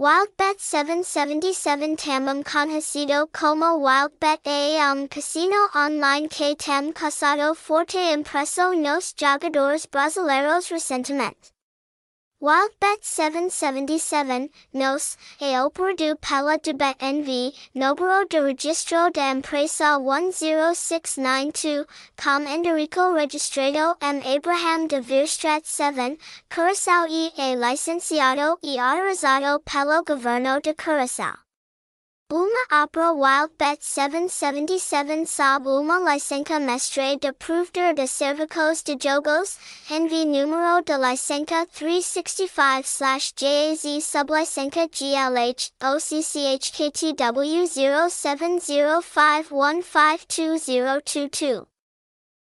WildBet 777 Tamam Conhecido como WildBet um casino online que tem causado forte impresso nos jogadores brasileiros recentemente. WildBet 777, nos, é operado pela bet NV, número de registro de empresa 10692, com Enderico registrado M. Abraham de Veerstraat 7, Curaçao e é licenciado e autorizado pelo governo de Curaçao. Uma opera WildBet 777 sob uma licença mestre de provedor de cervicos de jogos, envie número de licença 365/JAZ sublicença GLH OCCHKTW 0705152022.